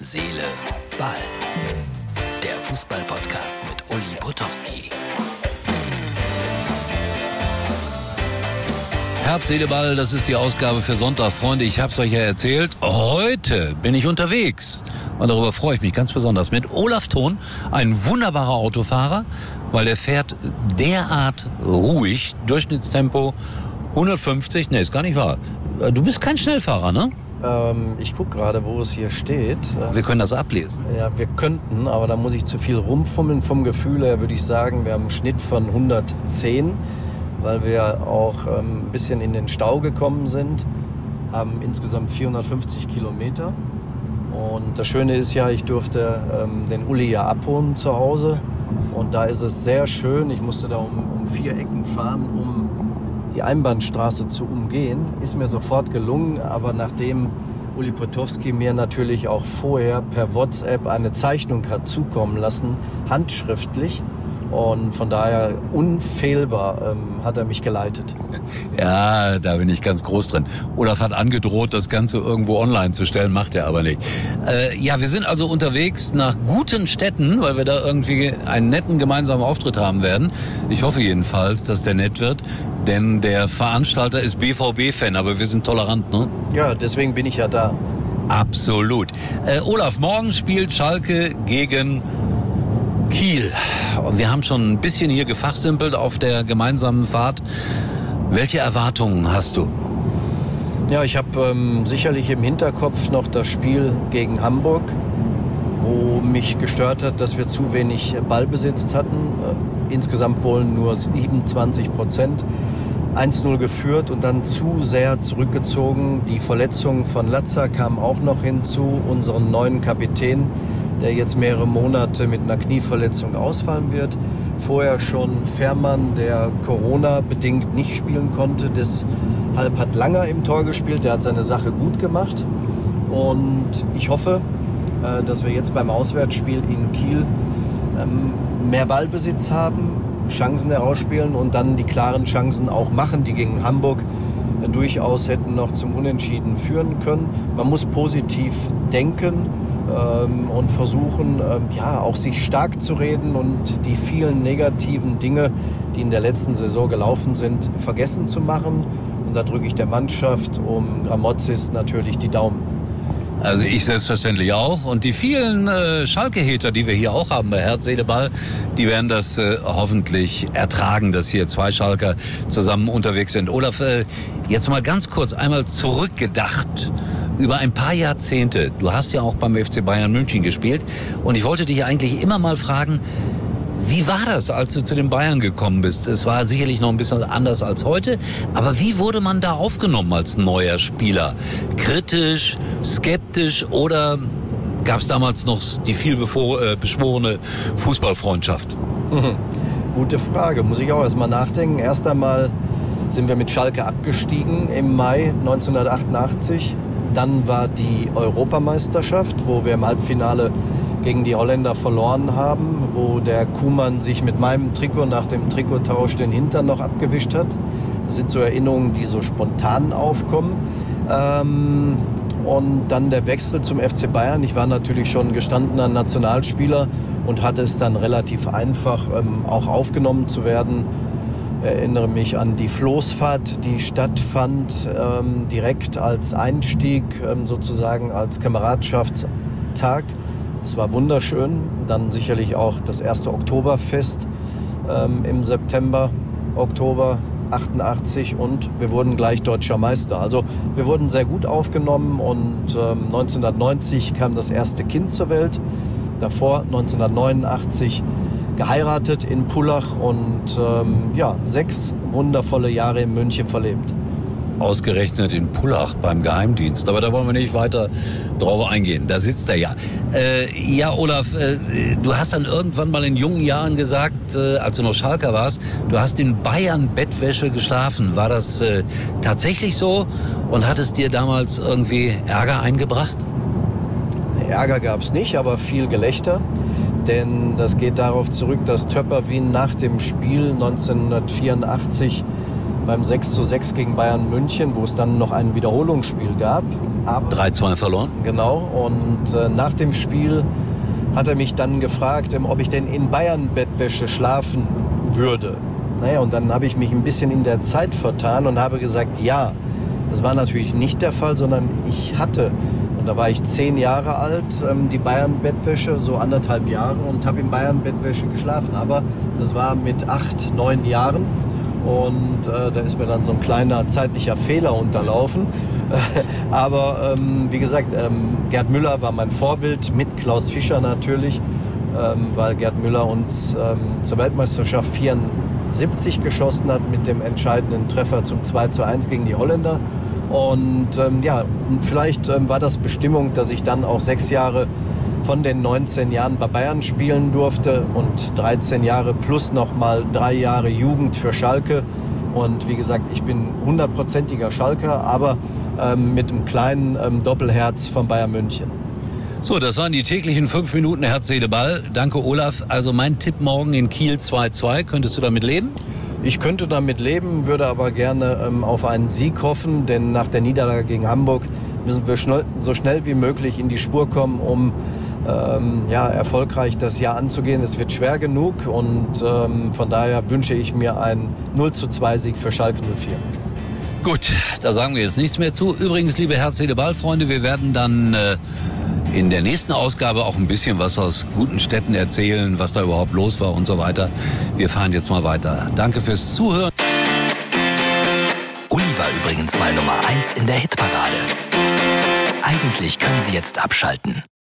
Seele, Ball. Der Fußball-Podcast mit Uli Potowski. Herz, Seele, Ball, das ist die Ausgabe für Sonntag. Freunde, ich hab's euch ja erzählt. Heute bin ich unterwegs. Und darüber freue ich mich ganz besonders. Mit Olaf Thon, ein wunderbarer Autofahrer, weil er fährt derart ruhig, Durchschnittstempo 150, nee, ist gar nicht wahr. Du bist kein Schnellfahrer, ne? Ähm, ich gucke gerade, wo es hier steht. Wir können das ablesen. Ja, wir könnten, aber da muss ich zu viel rumfummeln. Vom Gefühl her würde ich sagen, wir haben einen Schnitt von 110, weil wir auch ähm, ein bisschen in den Stau gekommen sind. Haben insgesamt 450 Kilometer. Und das Schöne ist ja, ich durfte ähm, den Uli ja abholen zu Hause. Und da ist es sehr schön. Ich musste da um, um vier Ecken fahren, um die Einbahnstraße zu umgehen. Ist mir sofort gelungen, aber nachdem Uli Potowski mir natürlich auch vorher per WhatsApp eine Zeichnung hat zukommen lassen, handschriftlich, und von daher unfehlbar ähm, hat er mich geleitet. Ja, da bin ich ganz groß drin. Olaf hat angedroht, das Ganze irgendwo online zu stellen, macht er aber nicht. Äh, ja, wir sind also unterwegs nach guten Städten, weil wir da irgendwie einen netten gemeinsamen Auftritt haben werden. Ich hoffe jedenfalls, dass der nett wird, denn der Veranstalter ist BVB-Fan, aber wir sind tolerant, ne? Ja, deswegen bin ich ja da. Absolut. Äh, Olaf, morgen spielt Schalke gegen Kiel. Und wir haben schon ein bisschen hier gefachsimpelt auf der gemeinsamen Fahrt. Welche Erwartungen hast du? Ja, ich habe ähm, sicherlich im Hinterkopf noch das Spiel gegen Hamburg, wo mich gestört hat, dass wir zu wenig Ballbesitz hatten. Äh, insgesamt wohl nur 27 Prozent. 1-0 geführt und dann zu sehr zurückgezogen. Die Verletzung von Latza kam auch noch hinzu, unseren neuen Kapitän der jetzt mehrere Monate mit einer Knieverletzung ausfallen wird. Vorher schon Fährmann, der Corona-bedingt nicht spielen konnte. Deshalb hat Langer im Tor gespielt. Der hat seine Sache gut gemacht. Und ich hoffe, äh, dass wir jetzt beim Auswärtsspiel in Kiel ähm, mehr Ballbesitz haben, Chancen herausspielen und dann die klaren Chancen auch machen, die gegen Hamburg äh, durchaus hätten noch zum Unentschieden führen können. Man muss positiv denken ähm, und versuchen, ähm, ja, auch sich stark zu reden und die vielen negativen Dinge, die in der letzten Saison gelaufen sind, vergessen zu machen. Und da drücke ich der Mannschaft um Gramozis natürlich die Daumen. Also ich selbstverständlich auch. Und die vielen äh, Schalke-Hater, die wir hier auch haben bei Herz, Seele, Ball, die werden das äh, hoffentlich ertragen, dass hier zwei Schalker zusammen unterwegs sind. Olaf, äh, jetzt mal ganz kurz einmal zurückgedacht über ein paar Jahrzehnte. Du hast ja auch beim FC Bayern München gespielt. Und ich wollte dich eigentlich immer mal fragen, wie war das, als du zu den Bayern gekommen bist? Es war sicherlich noch ein bisschen anders als heute, aber wie wurde man da aufgenommen als neuer Spieler? Kritisch, skeptisch oder gab es damals noch die viel äh, beschworene Fußballfreundschaft? Gute Frage, muss ich auch erstmal nachdenken. Erst einmal sind wir mit Schalke abgestiegen im Mai 1988. Dann war die Europameisterschaft, wo wir im Halbfinale gegen die Holländer verloren haben, wo der Kuhmann sich mit meinem Trikot nach dem Trikottausch den Hintern noch abgewischt hat. Das sind so Erinnerungen, die so spontan aufkommen. Ähm, und dann der Wechsel zum FC Bayern. Ich war natürlich schon gestandener Nationalspieler und hatte es dann relativ einfach, ähm, auch aufgenommen zu werden. Erinnere mich an die Floßfahrt, die stattfand, ähm, direkt als Einstieg, ähm, sozusagen als Kameradschaftstag. Es war wunderschön. Dann sicherlich auch das erste Oktoberfest ähm, im September, Oktober 88 und wir wurden gleich deutscher Meister. Also wir wurden sehr gut aufgenommen und ähm, 1990 kam das erste Kind zur Welt. Davor 1989 geheiratet in Pullach und ähm, ja, sechs wundervolle Jahre in München verlebt. Ausgerechnet in Pullach beim Geheimdienst. Aber da wollen wir nicht weiter drauf eingehen. Da sitzt er ja. Äh, ja, Olaf, äh, du hast dann irgendwann mal in jungen Jahren gesagt, äh, als du noch Schalker warst, du hast in Bayern Bettwäsche geschlafen. War das äh, tatsächlich so? Und hat es dir damals irgendwie Ärger eingebracht? Ärger gab es nicht, aber viel Gelächter. Denn das geht darauf zurück, dass Töpper Wien nach dem Spiel 1984 beim 6 zu 6 gegen Bayern München, wo es dann noch ein Wiederholungsspiel gab. 3-2 verloren. Genau. Und äh, nach dem Spiel hat er mich dann gefragt, ähm, ob ich denn in Bayern-Bettwäsche schlafen würde. Naja, und dann habe ich mich ein bisschen in der Zeit vertan und habe gesagt, ja. Das war natürlich nicht der Fall, sondern ich hatte, da war ich zehn Jahre alt, ähm, die Bayern-Bettwäsche, so anderthalb Jahre und habe in Bayern-Bettwäsche geschlafen. Aber das war mit acht, neun Jahren. Und äh, da ist mir dann so ein kleiner zeitlicher Fehler unterlaufen. Aber ähm, wie gesagt, ähm, Gerd Müller war mein Vorbild, mit Klaus Fischer natürlich, ähm, weil Gerd Müller uns ähm, zur Weltmeisterschaft 74 geschossen hat mit dem entscheidenden Treffer zum 2 zu 1 gegen die Holländer. Und ähm, ja, vielleicht ähm, war das Bestimmung, dass ich dann auch sechs Jahre von den 19 Jahren bei Bayern spielen durfte und 13 Jahre plus nochmal drei Jahre Jugend für Schalke. Und wie gesagt, ich bin hundertprozentiger Schalker, aber ähm, mit einem kleinen ähm, Doppelherz von Bayern München. So, das waren die täglichen fünf Minuten Herz, Seele, Ball. Danke, Olaf. Also mein Tipp morgen in Kiel 2-2. Könntest du damit leben? Ich könnte damit leben, würde aber gerne ähm, auf einen Sieg hoffen, denn nach der Niederlage gegen Hamburg müssen wir schnell, so schnell wie möglich in die Spur kommen, um ähm, ja, erfolgreich das Jahr anzugehen. Es wird schwer genug und ähm, von daher wünsche ich mir einen 0 zu 2 Sieg für Schalke 04. Gut, da sagen wir jetzt nichts mehr zu. Übrigens, liebe Herz, Seele, Ball, Freunde, wir werden dann äh, in der nächsten Ausgabe auch ein bisschen was aus guten Städten erzählen, was da überhaupt los war und so weiter. Wir fahren jetzt mal weiter. Danke fürs Zuhören. Uli war übrigens mal Nummer 1 in der Hitparade. Eigentlich können Sie jetzt abschalten.